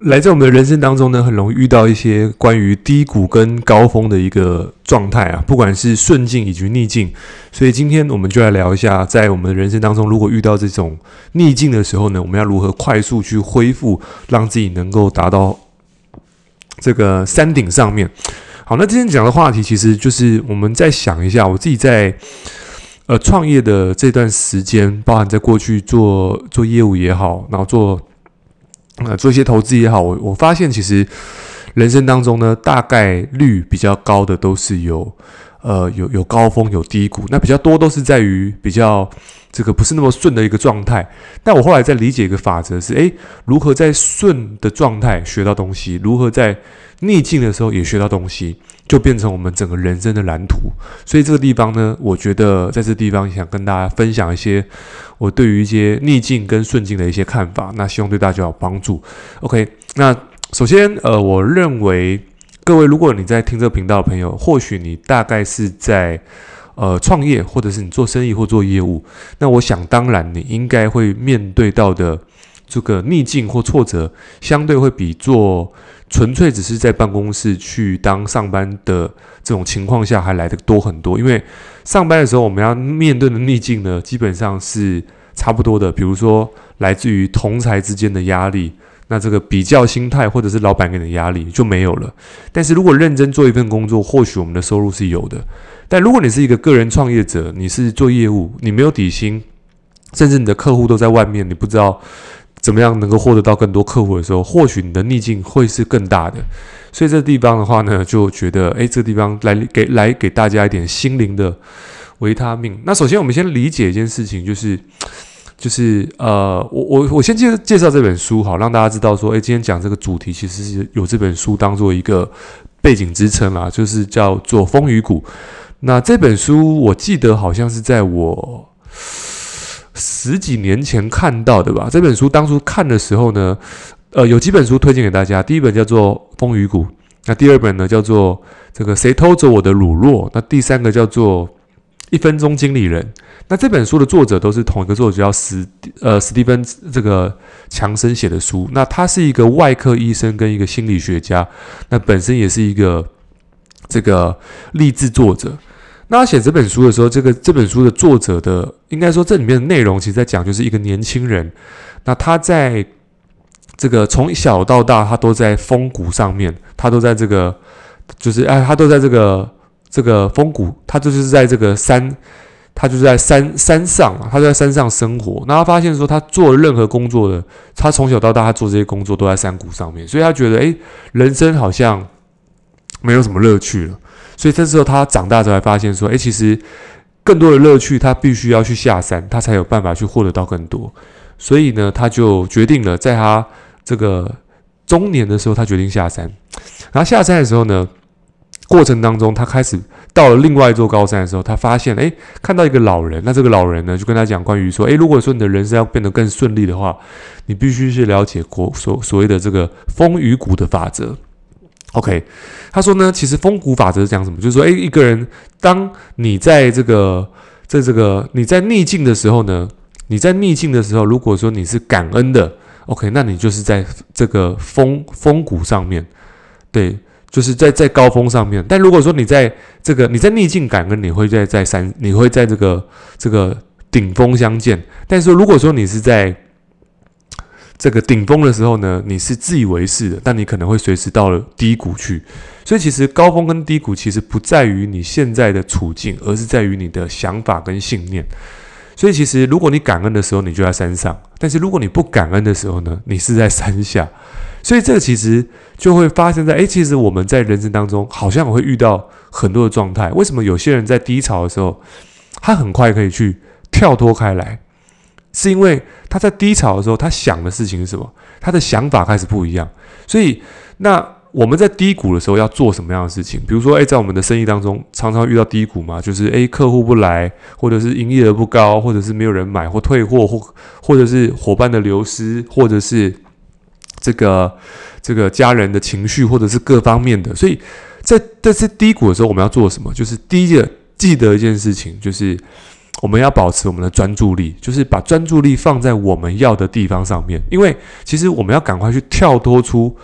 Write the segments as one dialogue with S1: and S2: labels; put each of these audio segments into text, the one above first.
S1: 来在我们的人生当中呢，很容易遇到一些关于低谷跟高峰的一个状态啊，不管是顺境以及逆境。所以今天我们就来聊一下，在我们的人生当中，如果遇到这种逆境的时候呢，我们要如何快速去恢复，让自己能够达到这个山顶上面。好，那今天讲的话题其实就是我们再想一下，我自己在呃创业的这段时间，包含在过去做做业务也好，然后做。呃，做一些投资也好，我我发现其实人生当中呢，大概率比较高的都是有呃有有高峰有低谷，那比较多都是在于比较这个不是那么顺的一个状态。但我后来在理解一个法则是，诶，如何在顺的状态学到东西，如何在逆境的时候也学到东西，就变成我们整个人生的蓝图。所以这个地方呢，我觉得在这地方想跟大家分享一些我对于一些逆境跟顺境的一些看法，那希望对大家有帮助。OK，那首先，呃，我认为各位，如果你在听这个频道的朋友，或许你大概是在呃创业，或者是你做生意或做业务，那我想当然你应该会面对到的这个逆境或挫折，相对会比做纯粹只是在办公室去当上班的这种情况下还来得多很多，因为上班的时候我们要面对的逆境呢，基本上是差不多的。比如说来自于同才之间的压力，那这个比较心态或者是老板给你的压力就没有了。但是如果认真做一份工作，或许我们的收入是有的。但如果你是一个个人创业者，你是做业务，你没有底薪，甚至你的客户都在外面，你不知道。怎么样能够获得到更多客户的时候，或许你的逆境会是更大的。所以这地方的话呢，就觉得诶，这个地方来给来给大家一点心灵的维他命。那首先我们先理解一件事情，就是就是呃，我我我先介介绍这本书，好让大家知道说，诶，今天讲这个主题其实是有这本书当做一个背景支撑啦，就是叫做《风雨谷》。那这本书我记得好像是在我。十几年前看到的吧？这本书当初看的时候呢，呃，有几本书推荐给大家。第一本叫做《风雨谷》，那第二本呢叫做这个谁偷走我的乳酪？那第三个叫做《一分钟经理人》。那这本书的作者都是同一个作者，叫史呃史蒂芬这个强森写的书。那他是一个外科医生跟一个心理学家，那本身也是一个这个励志作者。那他写这本书的时候，这个这本书的作者的，应该说这里面的内容，其实在讲就是一个年轻人，那他在这个从小到大，他都在风谷上面，他都在这个，就是哎，他都在这个这个峰谷，他就是在这个山，他就是在山山上，他就在山上生活。那他发现说，他做任何工作的，他从小到大，他做这些工作都在山谷上面，所以他觉得，哎，人生好像没有什么乐趣了。所以这时候他长大之后才发现说，诶，其实更多的乐趣他必须要去下山，他才有办法去获得到更多。所以呢，他就决定了，在他这个中年的时候，他决定下山。然后下山的时候呢，过程当中他开始到了另外一座高山的时候，他发现，诶，看到一个老人。那这个老人呢，就跟他讲关于说，诶，如果说你的人生要变得更顺利的话，你必须去了解国所所谓的这个风雨谷的法则。OK，他说呢，其实风谷法则是讲什么？就是说，诶，一个人，当你在这个在这个你在逆境的时候呢，你在逆境的时候，如果说你是感恩的，OK，那你就是在这个风风谷上面，对，就是在在高峰上面。但如果说你在这个你在逆境感恩，你会在在山，你会在这个这个顶峰相见。但是如果说你是在这个顶峰的时候呢，你是自以为是的，但你可能会随时到了低谷去。所以其实高峰跟低谷其实不在于你现在的处境，而是在于你的想法跟信念。所以其实如果你感恩的时候，你就在山上；但是如果你不感恩的时候呢，你是在山下。所以这个其实就会发生在，诶，其实我们在人生当中好像会遇到很多的状态。为什么有些人在低潮的时候，他很快可以去跳脱开来？是因为他在低潮的时候，他想的事情是什么？他的想法开始不一样。所以，那我们在低谷的时候要做什么样的事情？比如说，诶，在我们的生意当中，常常遇到低谷嘛，就是诶，客户不来，或者是营业额不高，或者是没有人买或退货，或或者是伙伴的流失，或者是这个这个家人的情绪，或者是各方面的。所以在在这低谷的时候，我们要做什么？就是第一个记得一件事情，就是。我们要保持我们的专注力，就是把专注力放在我们要的地方上面。因为其实我们要赶快去跳脱出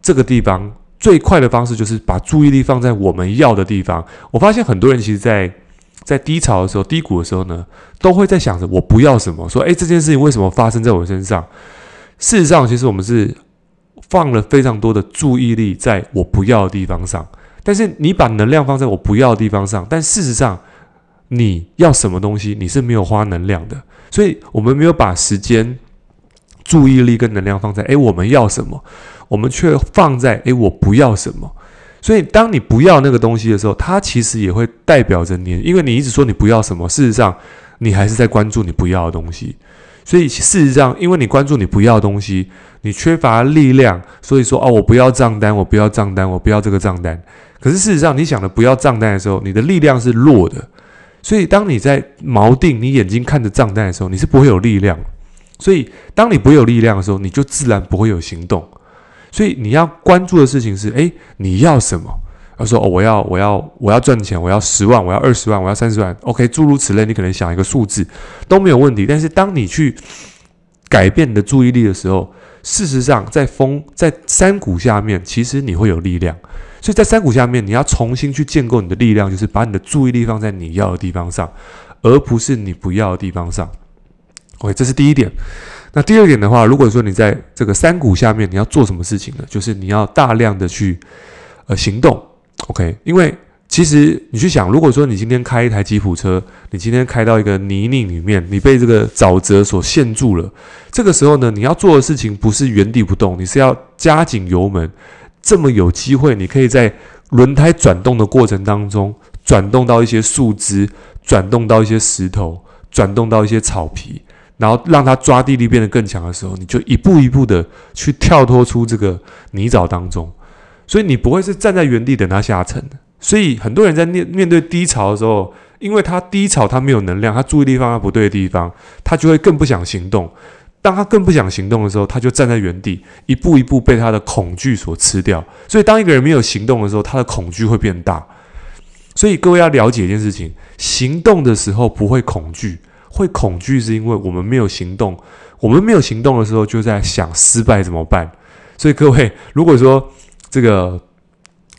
S1: 这个地方，最快的方式就是把注意力放在我们要的地方。我发现很多人其实在，在低潮的时候、低谷的时候呢，都会在想着我不要什么，说诶，这件事情为什么发生在我身上？事实上，其实我们是放了非常多的注意力在我不要的地方上。但是你把能量放在我不要的地方上，但事实上。你要什么东西，你是没有花能量的，所以我们没有把时间、注意力跟能量放在诶，我们要什么，我们却放在诶，我不要什么。所以当你不要那个东西的时候，它其实也会代表着你，因为你一直说你不要什么，事实上你还是在关注你不要的东西。所以事实上，因为你关注你不要的东西，你缺乏力量，所以说哦，我不要账单，我不要账单，我不要这个账单。可是事实上，你想的不要账单的时候，你的力量是弱的。所以，当你在锚定，你眼睛看着账单的时候，你是不会有力量。所以，当你不会有力量的时候，你就自然不会有行动。所以，你要关注的事情是：诶，你要什么？他说：哦，我要，我要，我要赚钱，我要十万，我要二十万，我要三十万。OK，诸如此类，你可能想一个数字都没有问题。但是，当你去改变你的注意力的时候，事实上，在风在山谷下面，其实你会有力量。所以在山谷下面，你要重新去建构你的力量，就是把你的注意力放在你要的地方上，而不是你不要的地方上。OK，这是第一点。那第二点的话，如果说你在这个山谷下面，你要做什么事情呢？就是你要大量的去呃行动。OK，因为其实你去想，如果说你今天开一台吉普车，你今天开到一个泥泞里面，你被这个沼泽所陷住了，这个时候呢，你要做的事情不是原地不动，你是要加紧油门。这么有机会，你可以在轮胎转动的过程当中，转动到一些树枝，转动到一些石头，转动到一些草皮，然后让它抓地力变得更强的时候，你就一步一步的去跳脱出这个泥沼当中，所以你不会是站在原地等它下沉。所以很多人在面面对低潮的时候，因为他低潮，他没有能量，他注意力放在不对的地方，他就会更不想行动。当他更不想行动的时候，他就站在原地，一步一步被他的恐惧所吃掉。所以，当一个人没有行动的时候，他的恐惧会变大。所以，各位要了解一件事情：行动的时候不会恐惧，会恐惧是因为我们没有行动。我们没有行动的时候，就在想失败怎么办。所以，各位，如果说这个，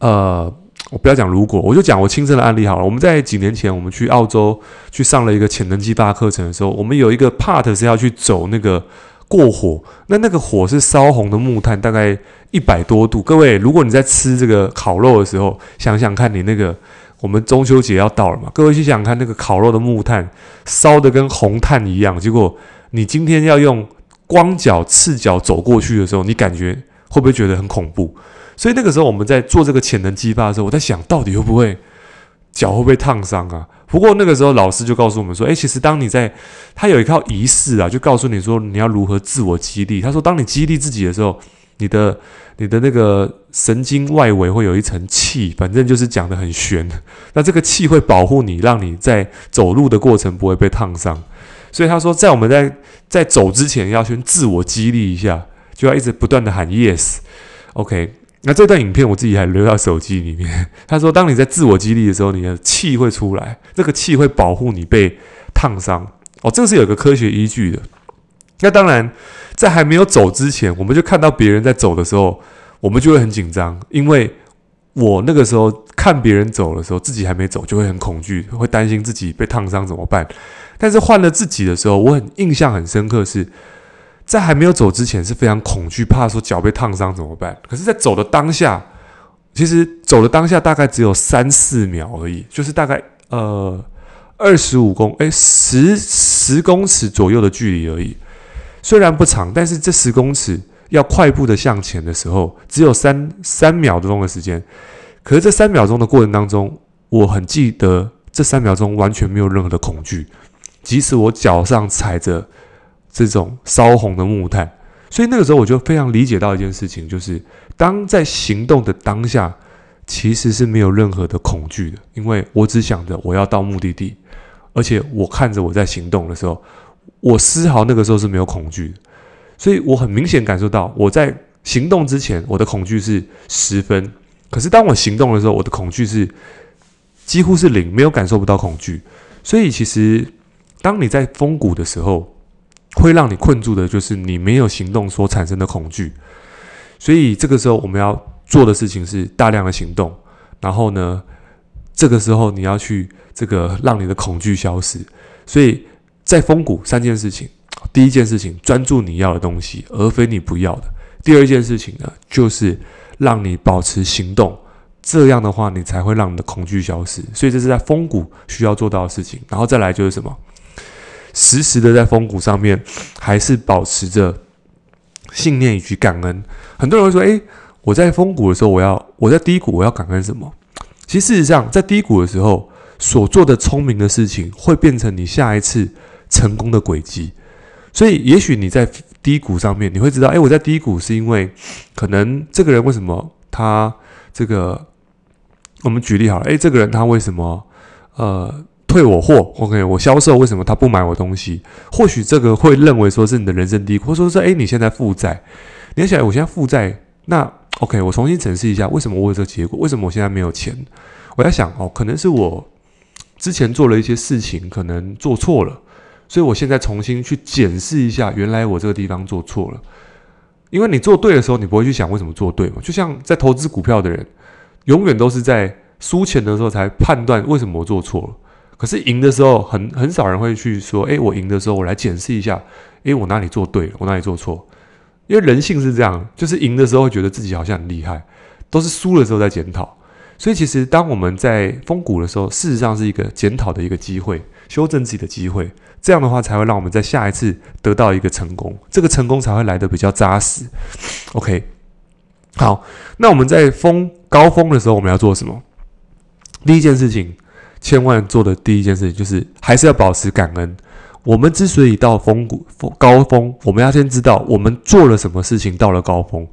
S1: 呃。我不要讲如果，我就讲我亲身的案例好了。我们在几年前，我们去澳洲去上了一个潜能激发课程的时候，我们有一个 part 是要去走那个过火。那那个火是烧红的木炭，大概一百多度。各位，如果你在吃这个烤肉的时候，想想看你那个，我们中秋节要到了嘛？各位去想想看，那个烤肉的木炭烧得跟红炭一样，结果你今天要用光脚赤脚走过去的时候，你感觉会不会觉得很恐怖？所以那个时候我们在做这个潜能激发的时候，我在想到底会不会脚会不会烫伤啊？不过那个时候老师就告诉我们说，诶，其实当你在他有一套仪式啊，就告诉你说你要如何自我激励。他说，当你激励自己的时候，你的你的那个神经外围会有一层气，反正就是讲得很玄。那这个气会保护你，让你在走路的过程不会被烫伤。所以他说，在我们在在走之前要先自我激励一下，就要一直不断地喊 yes，OK。那这段影片我自己还留在手机里面。他说，当你在自我激励的时候，你的气会出来，这个气会保护你被烫伤。哦，这个是有个科学依据的。那当然，在还没有走之前，我们就看到别人在走的时候，我们就会很紧张，因为我那个时候看别人走的时候，自己还没走，就会很恐惧，会担心自己被烫伤怎么办。但是换了自己的时候，我很印象很深刻是。在还没有走之前是非常恐惧，怕说脚被烫伤怎么办？可是，在走的当下，其实走的当下大概只有三四秒而已，就是大概呃二十五公诶十十公尺左右的距离而已。虽然不长，但是这十公尺要快步的向前的时候，只有三三秒钟的时间。可是这三秒钟的过程当中，我很记得这三秒钟完全没有任何的恐惧，即使我脚上踩着。这种烧红的木炭，所以那个时候我就非常理解到一件事情，就是当在行动的当下，其实是没有任何的恐惧的，因为我只想着我要到目的地，而且我看着我在行动的时候，我丝毫那个时候是没有恐惧的，所以我很明显感受到我在行动之前，我的恐惧是十分，可是当我行动的时候，我的恐惧是几乎是零，没有感受不到恐惧，所以其实。当你在风谷的时候，会让你困住的就是你没有行动所产生的恐惧。所以这个时候我们要做的事情是大量的行动。然后呢，这个时候你要去这个让你的恐惧消失。所以在风谷三件事情，第一件事情专注你要的东西，而非你不要的。第二件事情呢，就是让你保持行动。这样的话，你才会让你的恐惧消失。所以这是在风谷需要做到的事情。然后再来就是什么？时时的在风谷上面，还是保持着信念以及感恩。很多人会说：“诶，我在风谷的时候，我要我在低谷，我要感恩什么？”其实事实上，在低谷的时候所做的聪明的事情，会变成你下一次成功的轨迹。所以，也许你在低谷上面，你会知道：“诶，我在低谷是因为可能这个人为什么他这个。”我们举例好了，诶，这个人他为什么呃退我货？OK，我销售为什么他不买我东西？或许这个会认为说是你的人生低谷，或者说是诶，你现在负债，你要想，我现在负债，那 OK，我重新审视一下，为什么我有这个结果？为什么我现在没有钱？我在想哦，可能是我之前做了一些事情，可能做错了，所以我现在重新去检视一下，原来我这个地方做错了。因为你做对的时候，你不会去想为什么做对嘛？就像在投资股票的人。永远都是在输钱的时候才判断为什么我做错了，可是赢的时候很很少人会去说，诶，我赢的时候我来检视一下，诶，我哪里做对了，我哪里做错？因为人性是这样，就是赢的时候会觉得自己好像很厉害，都是输的时候在检讨。所以其实当我们在风谷的时候，事实上是一个检讨的一个机会，修正自己的机会。这样的话才会让我们在下一次得到一个成功，这个成功才会来得比较扎实。OK。好，那我们在峰高峰的时候，我们要做什么？第一件事情，千万做的第一件事情就是，还是要保持感恩。我们之所以到峰谷高峰，我们要先知道我们做了什么事情到了高峰。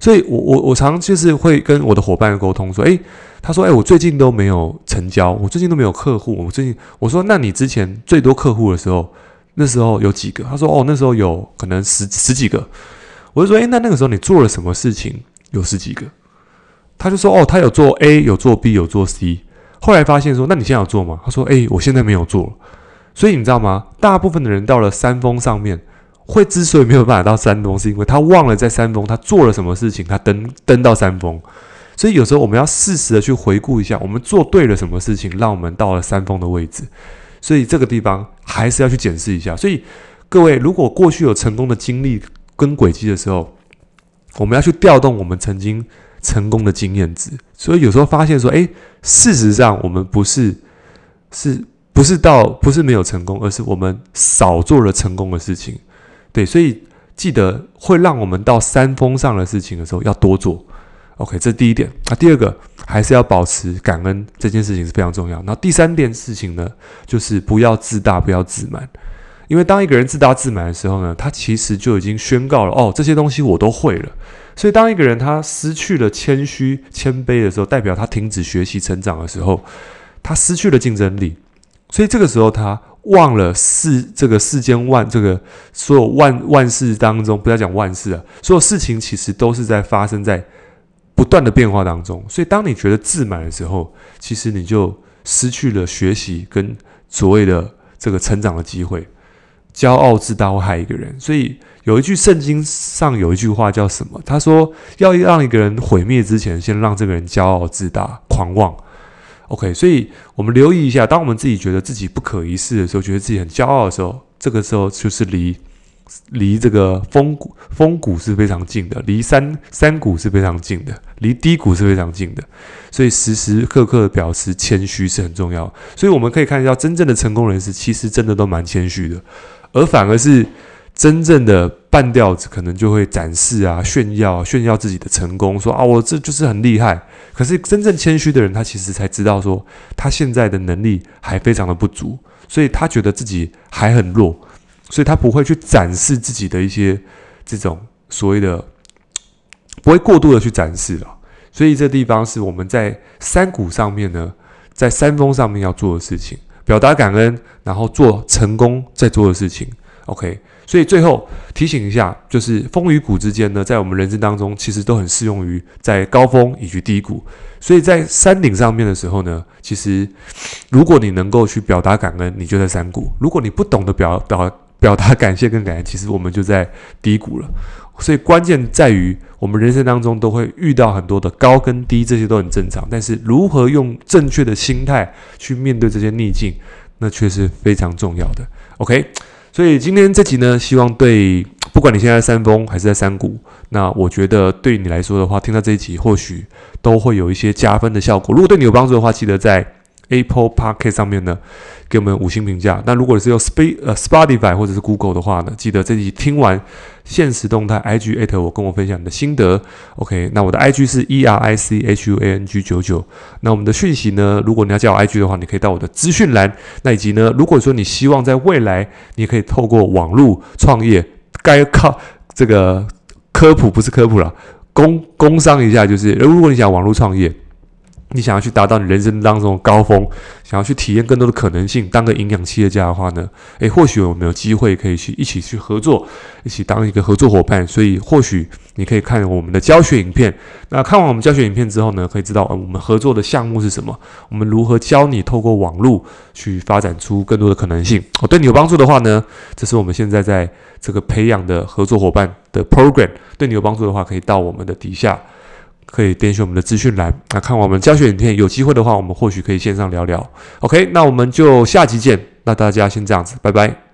S1: 所以我我我常就是会跟我的伙伴沟通说，诶，他说，诶，我最近都没有成交，我最近都没有客户。我最近我说，那你之前最多客户的时候，那时候有几个？他说，哦，那时候有可能十十几个。我就说，诶，那那个时候你做了什么事情？有十几个，他就说：“哦，他有做 A，有做 B，有做 C。后来发现说，那你现在有做吗？”他说：“诶，我现在没有做。”所以你知道吗？大部分的人到了山峰上面，会之所以没有办法到山峰，是因为他忘了在山峰他做了什么事情，他登登到山峰。所以有时候我们要适时的去回顾一下，我们做对了什么事情，让我们到了山峰的位置。所以这个地方还是要去检视一下。所以各位，如果过去有成功的经历跟轨迹的时候，我们要去调动我们曾经成功的经验值，所以有时候发现说，诶，事实上我们不是，是不是到不是没有成功，而是我们少做了成功的事情，对，所以记得会让我们到山峰上的事情的时候要多做，OK，这第一点。那第二个还是要保持感恩，这件事情是非常重要。那第三件事情呢，就是不要自大，不要自满。因为当一个人自大自满的时候呢，他其实就已经宣告了哦，这些东西我都会了。所以当一个人他失去了谦虚谦卑的时候，代表他停止学习成长的时候，他失去了竞争力。所以这个时候他忘了世这个世间万这个所有万万事当中，不要讲万事啊，所有事情其实都是在发生在不断的变化当中。所以当你觉得自满的时候，其实你就失去了学习跟所谓的这个成长的机会。骄傲自大会害一个人，所以有一句圣经上有一句话叫什么？他说要让一个人毁灭之前，先让这个人骄傲自大、狂妄。OK，所以我们留意一下，当我们自己觉得自己不可一世的时候，觉得自己很骄傲的时候，这个时候就是离离这个峰谷峰谷是非常近的，离山山谷是非常近的，离低谷是非常近的。所以时时刻刻表示谦虚是很重要。所以我们可以看到，真正的成功人士其实真的都蛮谦虚的。而反而是真正的半吊子，可能就会展示啊、炫耀、炫耀自己的成功，说啊，我这就是很厉害。可是真正谦虚的人，他其实才知道说，他现在的能力还非常的不足，所以他觉得自己还很弱，所以他不会去展示自己的一些这种所谓的，不会过度的去展示了。所以这地方是我们在山谷上面呢，在山峰上面要做的事情。表达感恩，然后做成功在做的事情。OK，所以最后提醒一下，就是峰与谷之间呢，在我们人生当中，其实都很适用于在高峰以及低谷。所以在山顶上面的时候呢，其实如果你能够去表达感恩，你就在山谷；如果你不懂得表表表达感谢跟感恩，其实我们就在低谷了。所以关键在于，我们人生当中都会遇到很多的高跟低，这些都很正常。但是如何用正确的心态去面对这些逆境，那却是非常重要的。OK，所以今天这集呢，希望对不管你现在在山峰还是在山谷，那我觉得对你来说的话，听到这一集或许都会有一些加分的效果。如果对你有帮助的话，记得在 Apple Podcast 上面呢，给我们五星评价。那如果是用 Sp 呃 Spotify 或者是 Google 的话呢，记得这集听完现实动态 IG at 我跟我分享你的心得。OK，那我的 IG 是 E R I C H U A N G 九九。那我们的讯息呢，如果你要加我 IG 的话，你可以到我的资讯栏。那以及呢，如果说你希望在未来，你可以透过网络创业，该靠这个科普不是科普了，工工商一下，就是如果你想网络创业。你想要去达到你人生当中的高峰，想要去体验更多的可能性，当个营养企业家的话呢，诶，或许我们有机会可以去一起去合作，一起当一个合作伙伴。所以或许你可以看我们的教学影片。那看完我们教学影片之后呢，可以知道我们合作的项目是什么，我们如何教你透过网络去发展出更多的可能性。哦，对你有帮助的话呢，这是我们现在在这个培养的合作伙伴的 program。对你有帮助的话，可以到我们的底下。可以点选我们的资讯栏，那看我们教学影片。有机会的话，我们或许可以线上聊聊。OK，那我们就下集见。那大家先这样子，拜拜。